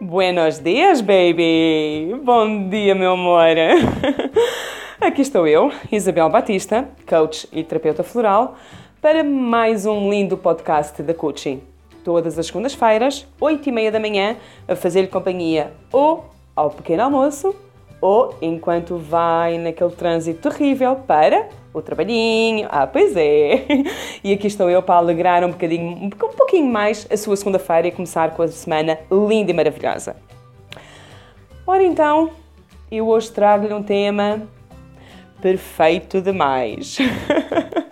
Buenos dias, baby! Bom dia, meu amor! Aqui estou eu, Isabel Batista, coach e terapeuta floral, para mais um lindo podcast da Coaching. Todas as segundas-feiras, 8 e meia da manhã, a fazer-lhe companhia ou ao pequeno almoço ou enquanto vai naquele trânsito terrível para o trabalhinho. Ah, pois é! E aqui estou eu para alegrar um bocadinho, um pouquinho mais a sua segunda-feira e começar com a semana linda e maravilhosa. Ora então, eu hoje trago-lhe um tema perfeito demais.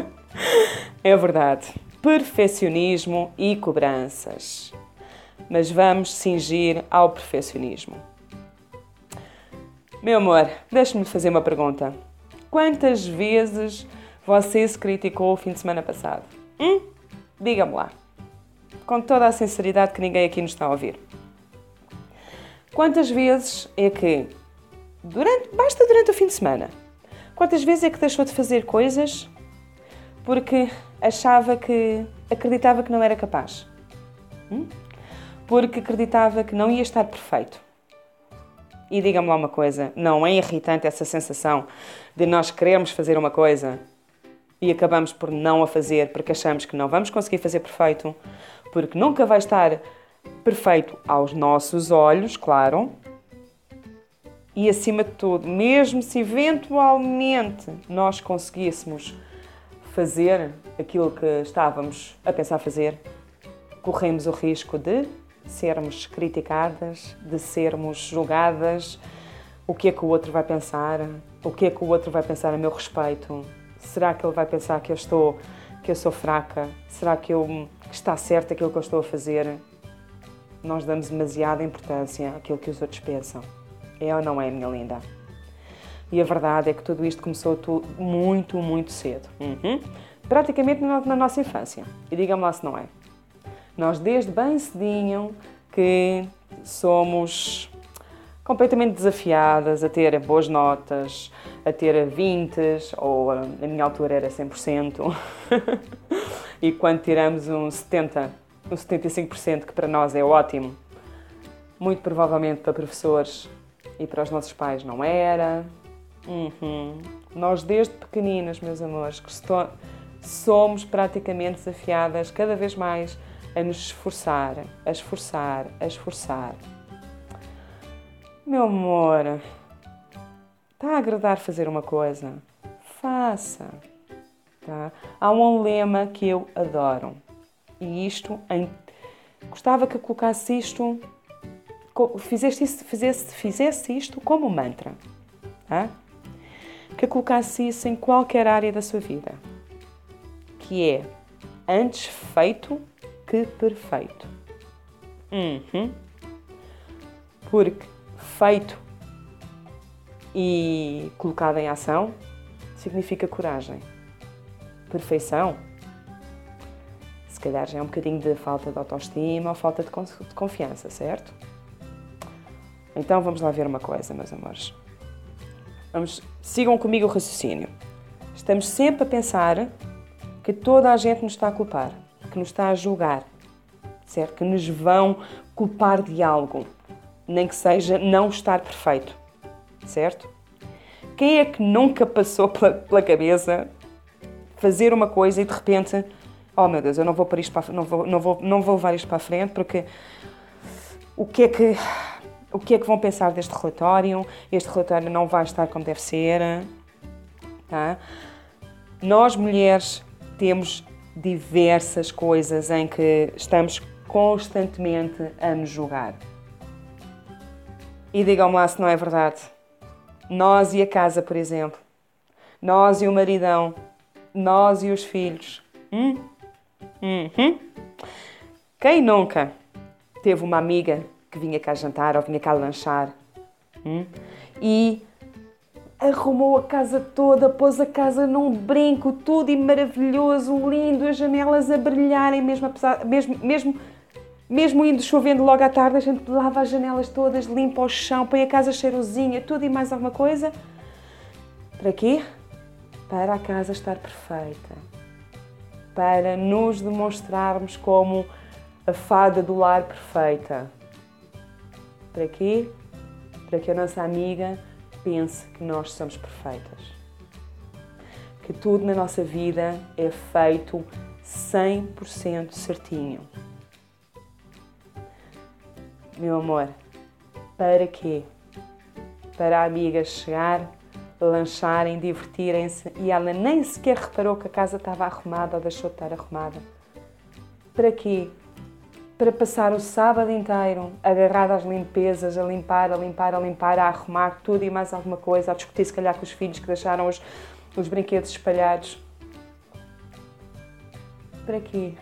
é verdade. Perfeccionismo e cobranças. Mas vamos cingir ao perfeccionismo. Meu amor, deixe-me fazer uma pergunta. Quantas vezes você se criticou o fim de semana passado? Hum? Diga-me lá. Com toda a sinceridade que ninguém aqui nos está a ouvir. Quantas vezes é que, durante, basta durante o fim de semana, quantas vezes é que deixou de fazer coisas porque achava que, acreditava que não era capaz? Hum? Porque acreditava que não ia estar perfeito? E diga-me lá uma coisa: não é irritante essa sensação de nós queremos fazer uma coisa e acabamos por não a fazer porque achamos que não vamos conseguir fazer perfeito, porque nunca vai estar perfeito aos nossos olhos, claro. E acima de tudo, mesmo se eventualmente nós conseguíssemos fazer aquilo que estávamos a pensar fazer, corremos o risco de sermos criticadas, de sermos julgadas, o que é que o outro vai pensar, o que é que o outro vai pensar a meu respeito, será que ele vai pensar que eu estou, que eu sou fraca, será que eu que está certo aquilo que eu estou a fazer? Nós damos demasiada importância àquilo que os outros pensam. É ou não é, minha linda? E a verdade é que tudo isto começou tudo muito, muito cedo. Uhum. Praticamente na nossa infância. E diga-me lá se não é. Nós, desde bem cedinho, que somos completamente desafiadas a ter boas notas, a ter 20 ou na minha altura era 100%. e quando tiramos um 70, um 75%, que para nós é ótimo, muito provavelmente para professores e para os nossos pais não era. Uhum. Nós desde pequeninas, meus amores, que somos praticamente desafiadas cada vez mais a nos esforçar, a esforçar, a esforçar. Meu amor, está a agradar fazer uma coisa? Faça. Tá? Há um lema que eu adoro e isto em... gostava que colocasse isto, fizesse, isto, fizesse, fizesse isto como mantra. Tá? Que colocasse isso em qualquer área da sua vida. Que é antes feito que perfeito. Uhum. Porque feito e colocado em ação significa coragem. Perfeição, se calhar já é um bocadinho de falta de autoestima ou falta de confiança, certo? Então vamos lá ver uma coisa, meus amores. Vamos, sigam comigo o raciocínio. Estamos sempre a pensar que toda a gente nos está a culpar que nos está a julgar, certo? Que nos vão culpar de algo, nem que seja não estar perfeito, certo? Quem é que nunca passou pela, pela cabeça fazer uma coisa e de repente, oh meu Deus, eu não vou para isto para, não vou, não vou, não vou levar isto para a frente porque o que é que o que é que vão pensar deste relatório? Este relatório não vai estar como deve ser, tá? Nós mulheres temos diversas coisas em que estamos constantemente a nos julgar. E digam-me lá se não é verdade. Nós e a casa, por exemplo. Nós e o maridão. Nós e os filhos. Hum? Uhum. Quem nunca teve uma amiga que vinha cá jantar ou vinha cá lanchar hum? e arrumou a casa toda, pôs a casa num brinco, tudo e maravilhoso, lindo, as janelas a brilharem, mesmo, apesar, mesmo, mesmo, mesmo indo chovendo logo à tarde, a gente lava as janelas todas, limpa o chão, põe a casa cheirosinha, tudo e mais alguma coisa. Para quê? Para a casa estar perfeita. Para nos demonstrarmos como a fada do lar perfeita. Para quê? Para que a nossa amiga pense que nós somos perfeitas. Que tudo na nossa vida é feito 100% certinho. Meu amor, para quê? Para a amiga chegar, lancharem, divertirem-se e ela nem sequer reparou que a casa estava arrumada ou deixou de estar arrumada. Para quê? Para passar o sábado inteiro agarrada às limpezas, a limpar, a limpar, a limpar, a arrumar tudo e mais alguma coisa, a discutir se calhar com os filhos que deixaram os, os brinquedos espalhados. Para quê?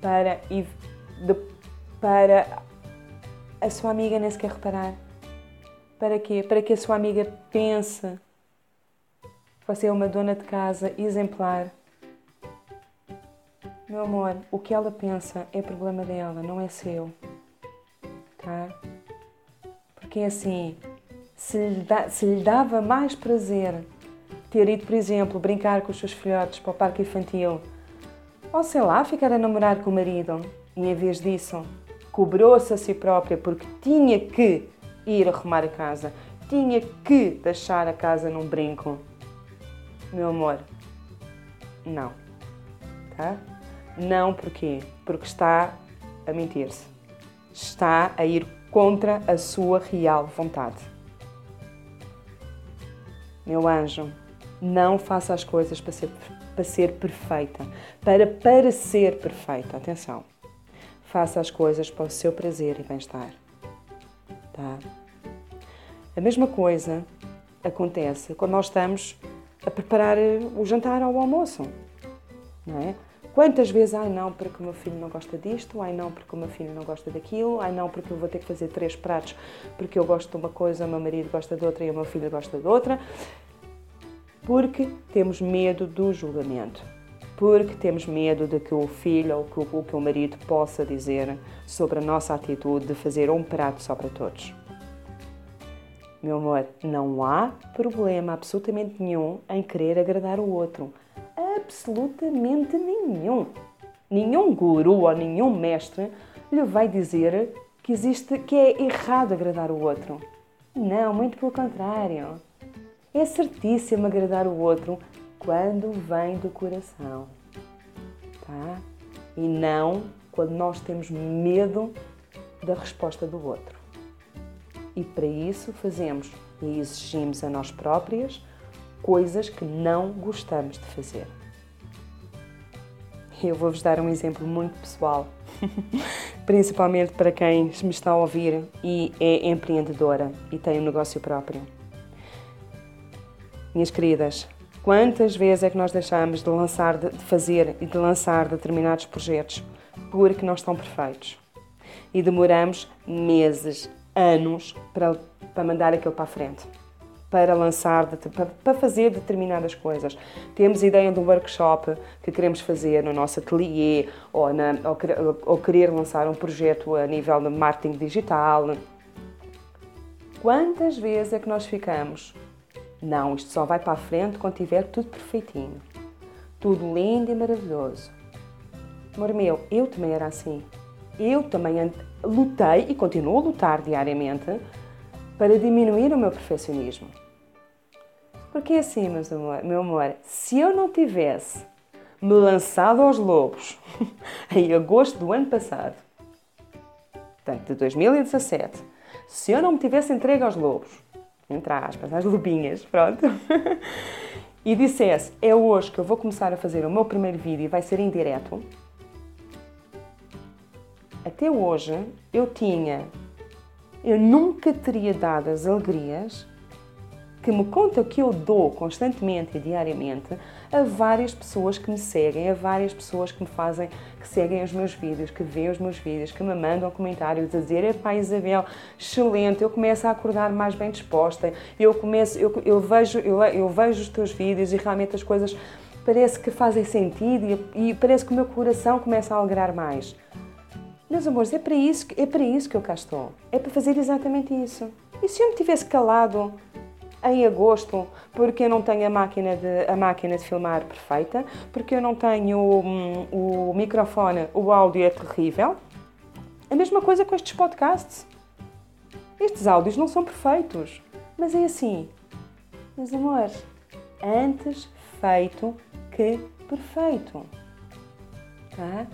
Para, de, para a sua amiga nem sequer reparar. Para quê? Para que a sua amiga pense que você é uma dona de casa exemplar meu amor, o que ela pensa é problema dela, não é seu. Tá? Porque assim, se lhe, dá, se lhe dava mais prazer ter ido, por exemplo, brincar com os seus filhotes para o parque infantil, ou sei lá, ficar a namorar com o marido, e em vez disso, cobrou-se a si própria porque tinha que ir arrumar a casa, tinha que deixar a casa num brinco. Meu amor, não. Tá? Não porquê? Porque está a mentir-se. Está a ir contra a sua real vontade. Meu anjo, não faça as coisas para ser, para ser perfeita, para parecer perfeita. Atenção. Faça as coisas para o seu prazer e bem-estar. Tá? A mesma coisa acontece quando nós estamos a preparar o jantar ou o almoço. Não é? Quantas vezes, ai não, porque o meu filho não gosta disto, ai não, porque o meu filho não gosta daquilo, ai não, porque eu vou ter que fazer três pratos porque eu gosto de uma coisa, o meu marido gosta de outra e o meu filho gosta de outra. Porque temos medo do julgamento. Porque temos medo de que o filho ou que o, que o marido possa dizer sobre a nossa atitude de fazer um prato só para todos. Meu amor, não há problema absolutamente nenhum em querer agradar o outro absolutamente nenhum. Nenhum guru ou nenhum mestre lhe vai dizer que existe que é errado agradar o outro. Não, muito pelo contrário. É certíssimo agradar o outro quando vem do coração. Tá? E não quando nós temos medo da resposta do outro. E para isso fazemos e exigimos a nós próprias coisas que não gostamos de fazer. Eu vou-vos dar um exemplo muito pessoal, principalmente para quem me está a ouvir e é empreendedora e tem um negócio próprio. Minhas queridas, quantas vezes é que nós deixamos de lançar, de fazer e de lançar determinados projetos porque não estão perfeitos? E demoramos meses, anos para, para mandar aquilo para a frente para lançar, para fazer determinadas coisas. Temos ideia de um workshop que queremos fazer no nosso ateliê ou, na, ou, ou querer lançar um projeto a nível de marketing digital. Quantas vezes é que nós ficamos? Não, isto só vai para a frente quando tiver tudo perfeitinho. Tudo lindo e maravilhoso. Amor meu, eu também era assim. Eu também lutei e continuo a lutar diariamente para diminuir o meu perfeccionismo. Porque é assim, amor, meu amor, se eu não tivesse me lançado aos lobos em agosto do ano passado, portanto, de 2017, se eu não me tivesse entregue aos lobos, entre aspas, às lobinhas, pronto, e dissesse, é hoje que eu vou começar a fazer o meu primeiro vídeo e vai ser em direto, até hoje eu tinha, eu nunca teria dado as alegrias que me conta que eu dou constantemente e diariamente a várias pessoas que me seguem, a várias pessoas que me fazem, que seguem os meus vídeos, que veem os meus vídeos, que me mandam comentários a dizer: Epá, Isabel, excelente, eu começo a acordar mais bem disposta, eu começo, eu, eu, vejo, eu, eu vejo os teus vídeos e realmente as coisas parece que fazem sentido e, e parece que o meu coração começa a alegrar mais. Meus amores, é para, isso, é para isso que eu cá estou. É para fazer exatamente isso. E se eu me tivesse calado em agosto, porque eu não tenho a máquina de, a máquina de filmar perfeita, porque eu não tenho hum, o microfone, o áudio é terrível. A mesma coisa com estes podcasts. Estes áudios não são perfeitos, mas é assim. Meus amores, antes feito que perfeito. Tá?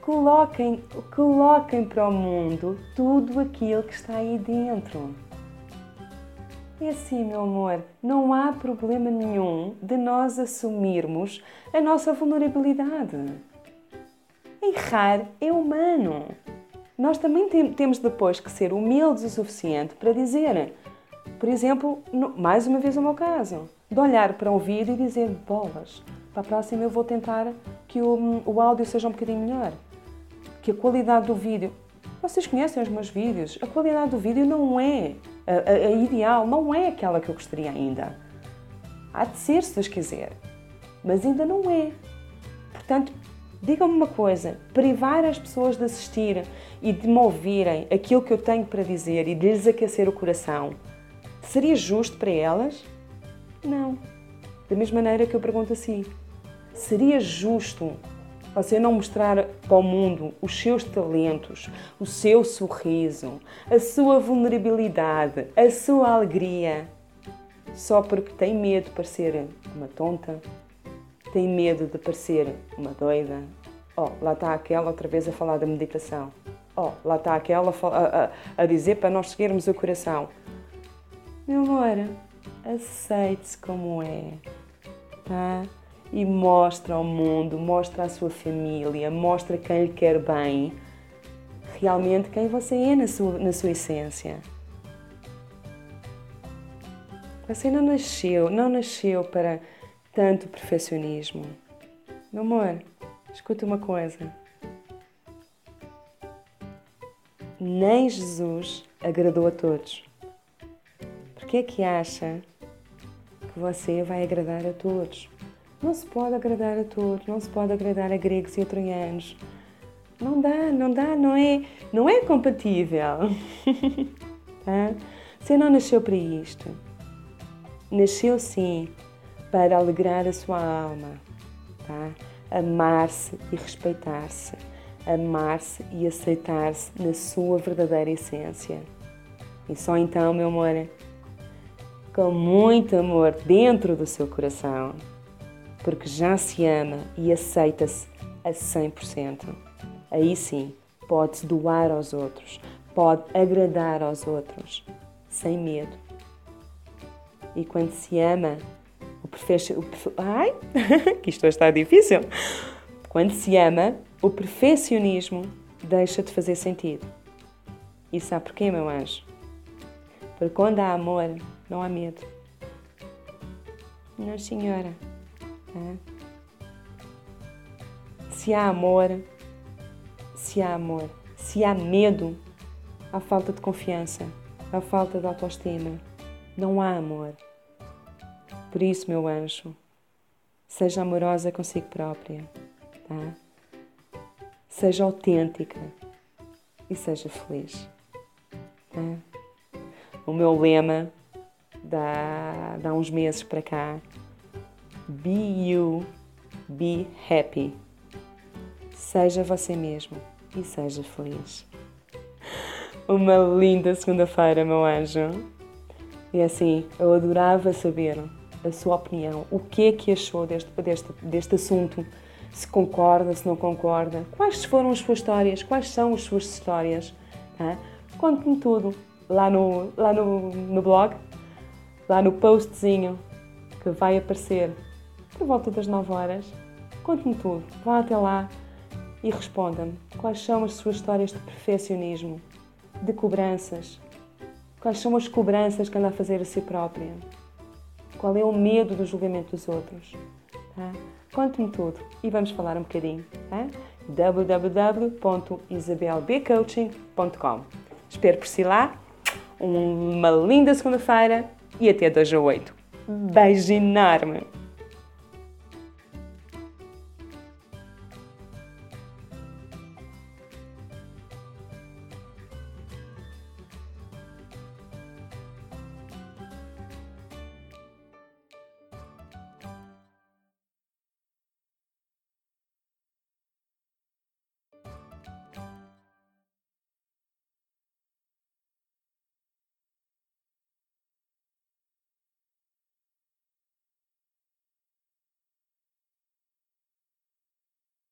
Coloquem, coloquem para o mundo tudo aquilo que está aí dentro. É assim, meu amor, não há problema nenhum de nós assumirmos a nossa vulnerabilidade. Errar é humano. Nós também temos depois que ser humildes o suficiente para dizer, por exemplo, mais uma vez o meu caso, de olhar para um vídeo e dizer bolas, para a próxima eu vou tentar que o, o áudio seja um bocadinho melhor, que a qualidade do vídeo. Vocês conhecem os meus vídeos, a qualidade do vídeo não é a, a, ideal não é aquela que eu gostaria ainda. Há de ser, se Deus quiser, mas ainda não é. Portanto, digam-me uma coisa: privar as pessoas de assistir e de me ouvirem aquilo que eu tenho para dizer e de lhes aquecer o coração, seria justo para elas? Não. Da mesma maneira que eu pergunto assim: seria justo você não mostrar para o mundo os seus talentos, o seu sorriso, a sua vulnerabilidade, a sua alegria, só porque tem medo de parecer uma tonta, tem medo de parecer uma doida. Oh, lá está aquela outra vez a falar da meditação. Oh, lá está aquela a, a, a dizer para nós seguirmos o coração. Meu amor, aceite-se como é, tá? E mostra ao mundo, mostra à sua família, mostra quem lhe quer bem, realmente quem você é na sua, na sua essência. Você não nasceu, não nasceu para tanto perfeccionismo. Meu amor, escuta uma coisa. Nem Jesus agradou a todos. Por que é que acha que você vai agradar a todos? Não se pode agradar a todos, não se pode agradar a gregos e a troianos. Não dá, não dá, não é, não é compatível. tá? Você não nasceu para isto. Nasceu sim para alegrar a sua alma, tá? amar-se e respeitar-se, amar-se e aceitar-se na sua verdadeira essência. E só então, meu amor, com muito amor dentro do seu coração, porque já se ama e aceita-se a 100%. Aí sim, pode-se doar aos outros, pode agradar aos outros, sem medo. E quando se ama, o perfeccionismo. Ai, que isto está difícil! Quando se ama, o perfeccionismo deixa de fazer sentido. E sabe porquê, meu anjo? Porque quando há amor, não há medo. Não, senhora. É. Se há amor, se há amor, se há medo, há falta de confiança, há falta de autoestima, não há amor. Por isso, meu anjo, seja amorosa consigo própria, tá? Seja autêntica e seja feliz. Tá? O meu lema dá, uns meses para cá Be you, be happy. Seja você mesmo e seja feliz. Uma linda segunda-feira, meu anjo. E assim, eu adorava saber a sua opinião. O que é que achou deste, deste, deste assunto? Se concorda, se não concorda. Quais foram as suas histórias? Quais são as suas histórias? Tá? Conte-me tudo lá no, lá no, no blog, lá no postzinho que vai aparecer por volta das 9 horas. Conte-me tudo, vá até lá e responda-me quais são as suas histórias de perfeccionismo, de cobranças, quais são as cobranças que anda a fazer a si própria, qual é o medo do julgamento dos outros. Tá? Conte-me tudo e vamos falar um bocadinho. Tá? www.isabelbcoaching.com Espero por si lá. Uma linda segunda-feira e até 2 a 8. Beijo enorme!